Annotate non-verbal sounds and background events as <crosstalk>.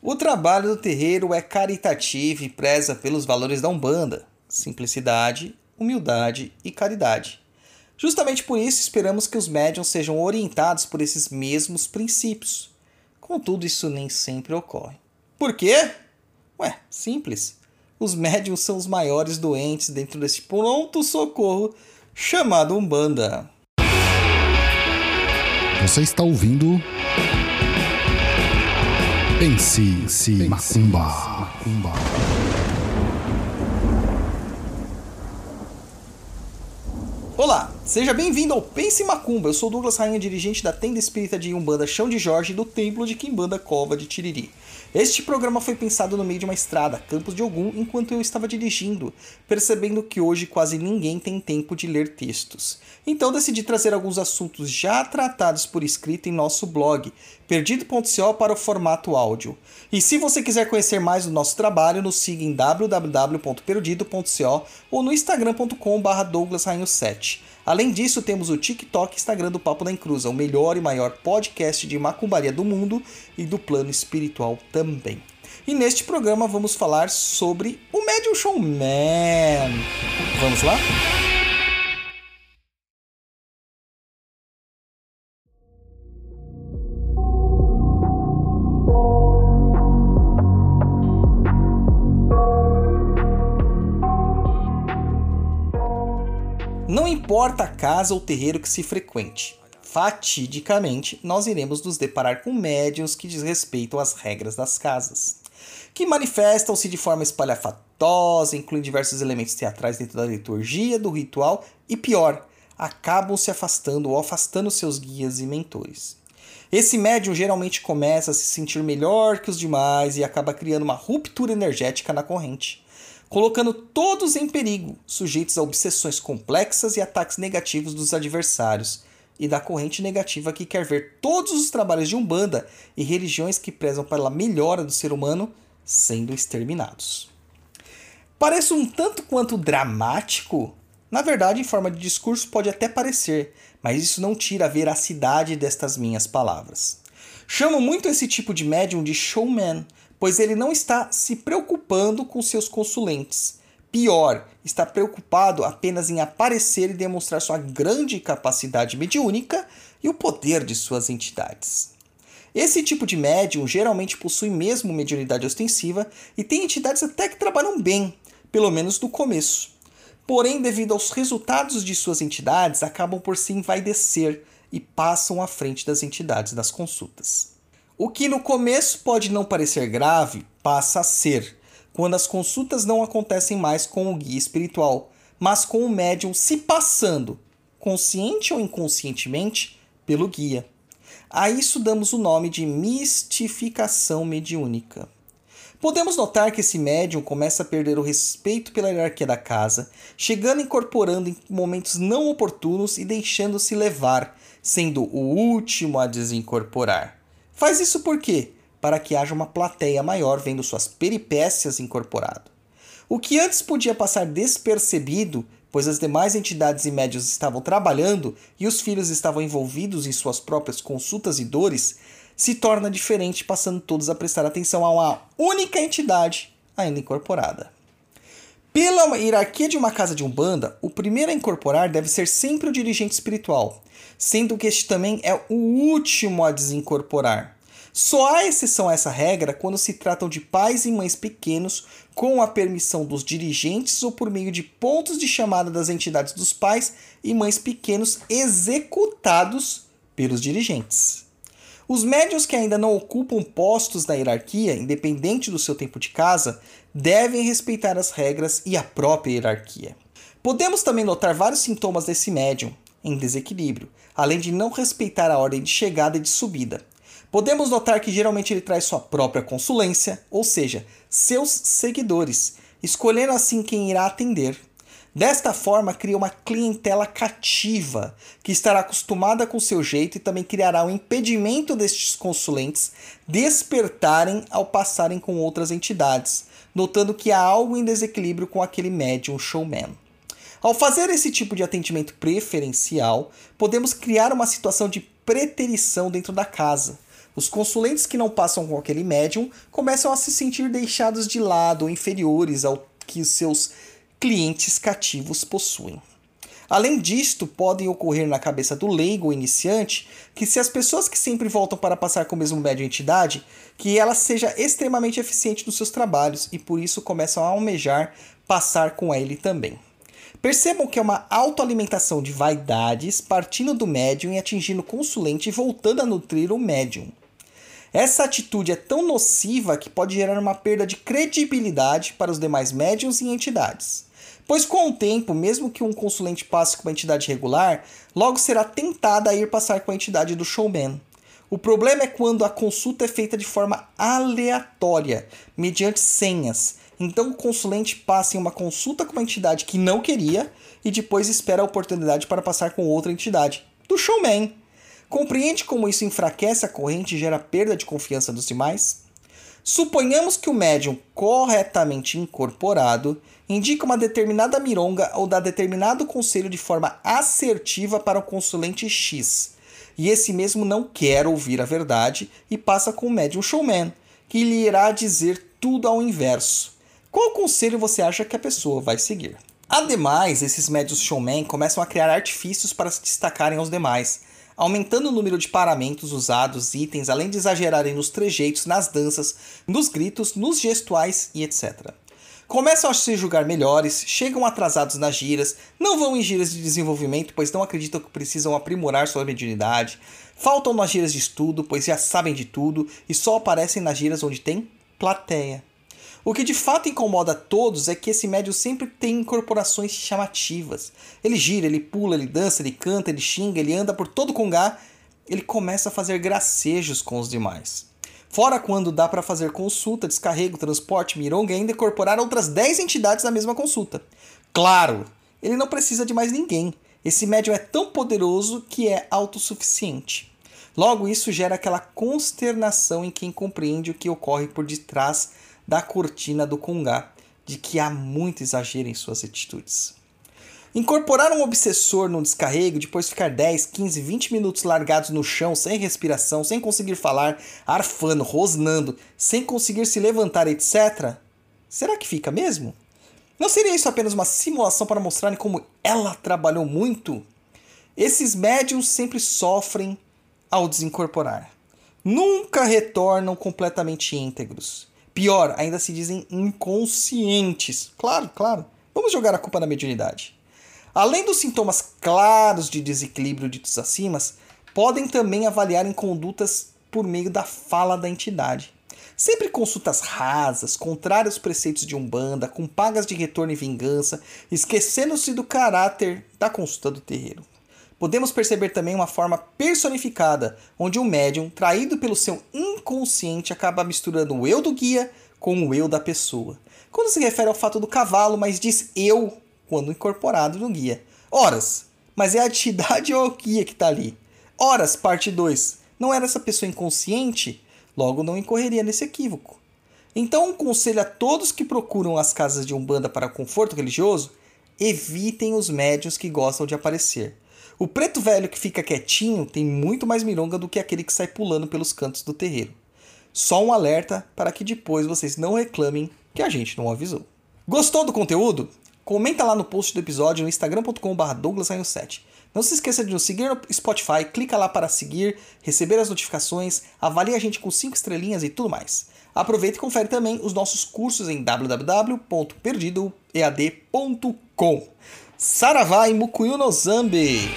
O trabalho do terreiro é caritativo e preza pelos valores da Umbanda: simplicidade, humildade e caridade. Justamente por isso esperamos que os médiums sejam orientados por esses mesmos princípios. Contudo, isso nem sempre ocorre. Por quê? Ué, simples. Os médiums são os maiores doentes dentro desse pronto-socorro chamado Umbanda. Você está ouvindo. Pense, se macumba. macumba. Olá, seja bem-vindo ao Pense Macumba. Eu sou Douglas Rainha, dirigente da tenda espírita de Umbanda Chão de Jorge do Templo de Quimbanda Cova de Tiriri. Este programa foi pensado no meio de uma estrada, Campos de Ogum, enquanto eu estava dirigindo, percebendo que hoje quase ninguém tem tempo de ler textos. Então decidi trazer alguns assuntos já tratados por escrito em nosso blog, perdido.co para o formato áudio. E se você quiser conhecer mais do nosso trabalho, nos siga em www.perdido.co ou no instagram.com/douglasrainho7. Além disso, temos o TikTok Instagram do Papo da Encruza, o melhor e maior podcast de macumbaria do mundo e do plano espiritual também. E neste programa vamos falar sobre o Medium Showman. Vamos lá? Importa a casa ou terreiro que se frequente, fatidicamente nós iremos nos deparar com médiuns que desrespeitam as regras das casas, que manifestam-se de forma espalhafatosa, incluem diversos elementos teatrais dentro da liturgia, do ritual e pior, acabam se afastando ou afastando seus guias e mentores. Esse médium geralmente começa a se sentir melhor que os demais e acaba criando uma ruptura energética na corrente colocando todos em perigo, sujeitos a obsessões complexas e ataques negativos dos adversários e da corrente negativa que quer ver todos os trabalhos de Umbanda e religiões que prezam pela melhora do ser humano sendo exterminados. Parece um tanto quanto dramático. Na verdade, em forma de discurso pode até parecer, mas isso não tira a veracidade destas minhas palavras. Chamo muito esse tipo de médium de showman, pois ele não está se preocupando com seus consulentes. Pior, está preocupado apenas em aparecer e demonstrar sua grande capacidade mediúnica e o poder de suas entidades. Esse tipo de médium geralmente possui mesmo mediunidade ostensiva e tem entidades até que trabalham bem, pelo menos no começo. Porém, devido aos resultados de suas entidades, acabam por se envaidecer e passam à frente das entidades das consultas. O que no começo pode não parecer grave, passa a ser, quando as consultas não acontecem mais com o guia espiritual, mas com o médium se passando, consciente ou inconscientemente, pelo guia. A isso damos o nome de mistificação mediúnica. Podemos notar que esse médium começa a perder o respeito pela hierarquia da casa, chegando incorporando em momentos não oportunos e deixando-se levar, sendo o último a desincorporar. Faz isso por quê? Para que haja uma plateia maior vendo suas peripécias incorporado. O que antes podia passar despercebido, pois as demais entidades e médios estavam trabalhando e os filhos estavam envolvidos em suas próprias consultas e dores, se torna diferente, passando todos a prestar atenção a uma única entidade ainda incorporada. Pela hierarquia de uma casa de umbanda, o primeiro a incorporar deve ser sempre o dirigente espiritual, sendo que este também é o último a desincorporar. Só há exceção a essa regra quando se tratam de pais e mães pequenos com a permissão dos dirigentes ou por meio de pontos de chamada das entidades dos pais e mães pequenos executados pelos dirigentes. Os médios que ainda não ocupam postos na hierarquia, independente do seu tempo de casa, devem respeitar as regras e a própria hierarquia. Podemos também notar vários sintomas desse médium em desequilíbrio, além de não respeitar a ordem de chegada e de subida. Podemos notar que geralmente ele traz sua própria consulência, ou seja, seus seguidores, escolhendo assim quem irá atender. Desta forma, cria uma clientela cativa, que estará acostumada com seu jeito e também criará um impedimento destes consulentes despertarem ao passarem com outras entidades, notando que há algo em desequilíbrio com aquele médium showman. Ao fazer esse tipo de atendimento preferencial, podemos criar uma situação de preterição dentro da casa, Os consulentes que não passam com aquele médium começam a se sentir deixados de lado ou inferiores ao que seus clientes cativos possuem. Além disto, podem ocorrer na cabeça do leigo ou iniciante que se as pessoas que sempre voltam para passar com o mesmo médium entidade, que ela seja extremamente eficiente nos seus trabalhos e por isso começam a almejar passar com ele também. Percebam que é uma autoalimentação de vaidades partindo do médium e atingindo o consulente e voltando a nutrir o médium. Essa atitude é tão nociva que pode gerar uma perda de credibilidade para os demais médiums e entidades. Pois com o tempo, mesmo que um consulente passe com uma entidade regular, logo será tentada a ir passar com a entidade do showman. O problema é quando a consulta é feita de forma aleatória, mediante senhas. Então o consulente passa em uma consulta com uma entidade que não queria e depois espera a oportunidade para passar com outra entidade, do showman. Compreende como isso enfraquece a corrente e gera perda de confiança dos demais? Suponhamos que o médium corretamente incorporado indica uma determinada mironga ou dá determinado conselho de forma assertiva para o consulente X, e esse mesmo não quer ouvir a verdade e passa com o médium showman, que lhe irá dizer tudo ao inverso. Qual conselho você acha que a pessoa vai seguir? Ademais, esses médios showman começam a criar artifícios para se destacarem aos demais, aumentando o número de paramentos usados, itens, além de exagerarem nos trejeitos, nas danças, nos gritos, nos gestuais e etc. Começam a se julgar melhores, chegam atrasados nas giras, não vão em giras de desenvolvimento, pois não acreditam que precisam aprimorar sua mediunidade, faltam nas giras de estudo, pois já sabem de tudo e só aparecem nas giras onde tem plateia. O que de fato incomoda a todos é que esse médium sempre tem incorporações chamativas. Ele gira, ele pula, ele dança, ele canta, ele xinga, ele anda por todo o congá. Ele começa a fazer gracejos com os demais. Fora quando dá para fazer consulta, descarrego, transporte, mironga e ainda incorporar outras 10 entidades na mesma consulta. Claro, ele não precisa de mais ninguém. Esse médium é tão poderoso que é autossuficiente. Logo, isso gera aquela consternação em quem compreende o que ocorre por detrás da cortina do Congá, de que há muito exagero em suas atitudes. Incorporar um obsessor no descarrego, depois ficar 10, 15, 20 minutos largados no chão, sem respiração, sem conseguir falar, arfando, rosnando, sem conseguir se levantar, etc. Será que fica mesmo? Não seria isso apenas uma simulação para mostrarem como ela trabalhou muito? Esses médiums sempre sofrem ao desincorporar. Nunca retornam completamente íntegros. Pior, ainda se dizem inconscientes. Claro, claro. Vamos jogar a culpa na mediunidade. Além dos sintomas claros de desequilíbrio ditos acima, podem também avaliar em condutas por meio da fala da entidade. Sempre consultas rasas, contrárias aos preceitos de Umbanda, com pagas de retorno e vingança, esquecendo-se do caráter da consulta do terreiro. Podemos perceber também uma forma personificada, onde o médium, traído pelo seu inconsciente, acaba misturando o eu do guia com o eu da pessoa. Quando se refere ao fato do cavalo, mas diz eu quando incorporado no guia. Horas, mas é a entidade <laughs> ou o guia que está ali? Horas, parte 2. Não era essa pessoa inconsciente? Logo não incorreria nesse equívoco. Então, um conselho a todos que procuram as casas de Umbanda para conforto religioso: evitem os médios que gostam de aparecer. O preto velho que fica quietinho tem muito mais mironga do que aquele que sai pulando pelos cantos do terreiro. Só um alerta para que depois vocês não reclamem que a gente não avisou. Gostou do conteúdo? Comenta lá no post do episódio no instagram.com.br douglas7. Não se esqueça de nos seguir no Spotify, clica lá para seguir, receber as notificações, avalie a gente com 5 estrelinhas e tudo mais. Aproveita e confere também os nossos cursos em www.perdidoead.com. Saravá e Mukuyu no Zambi!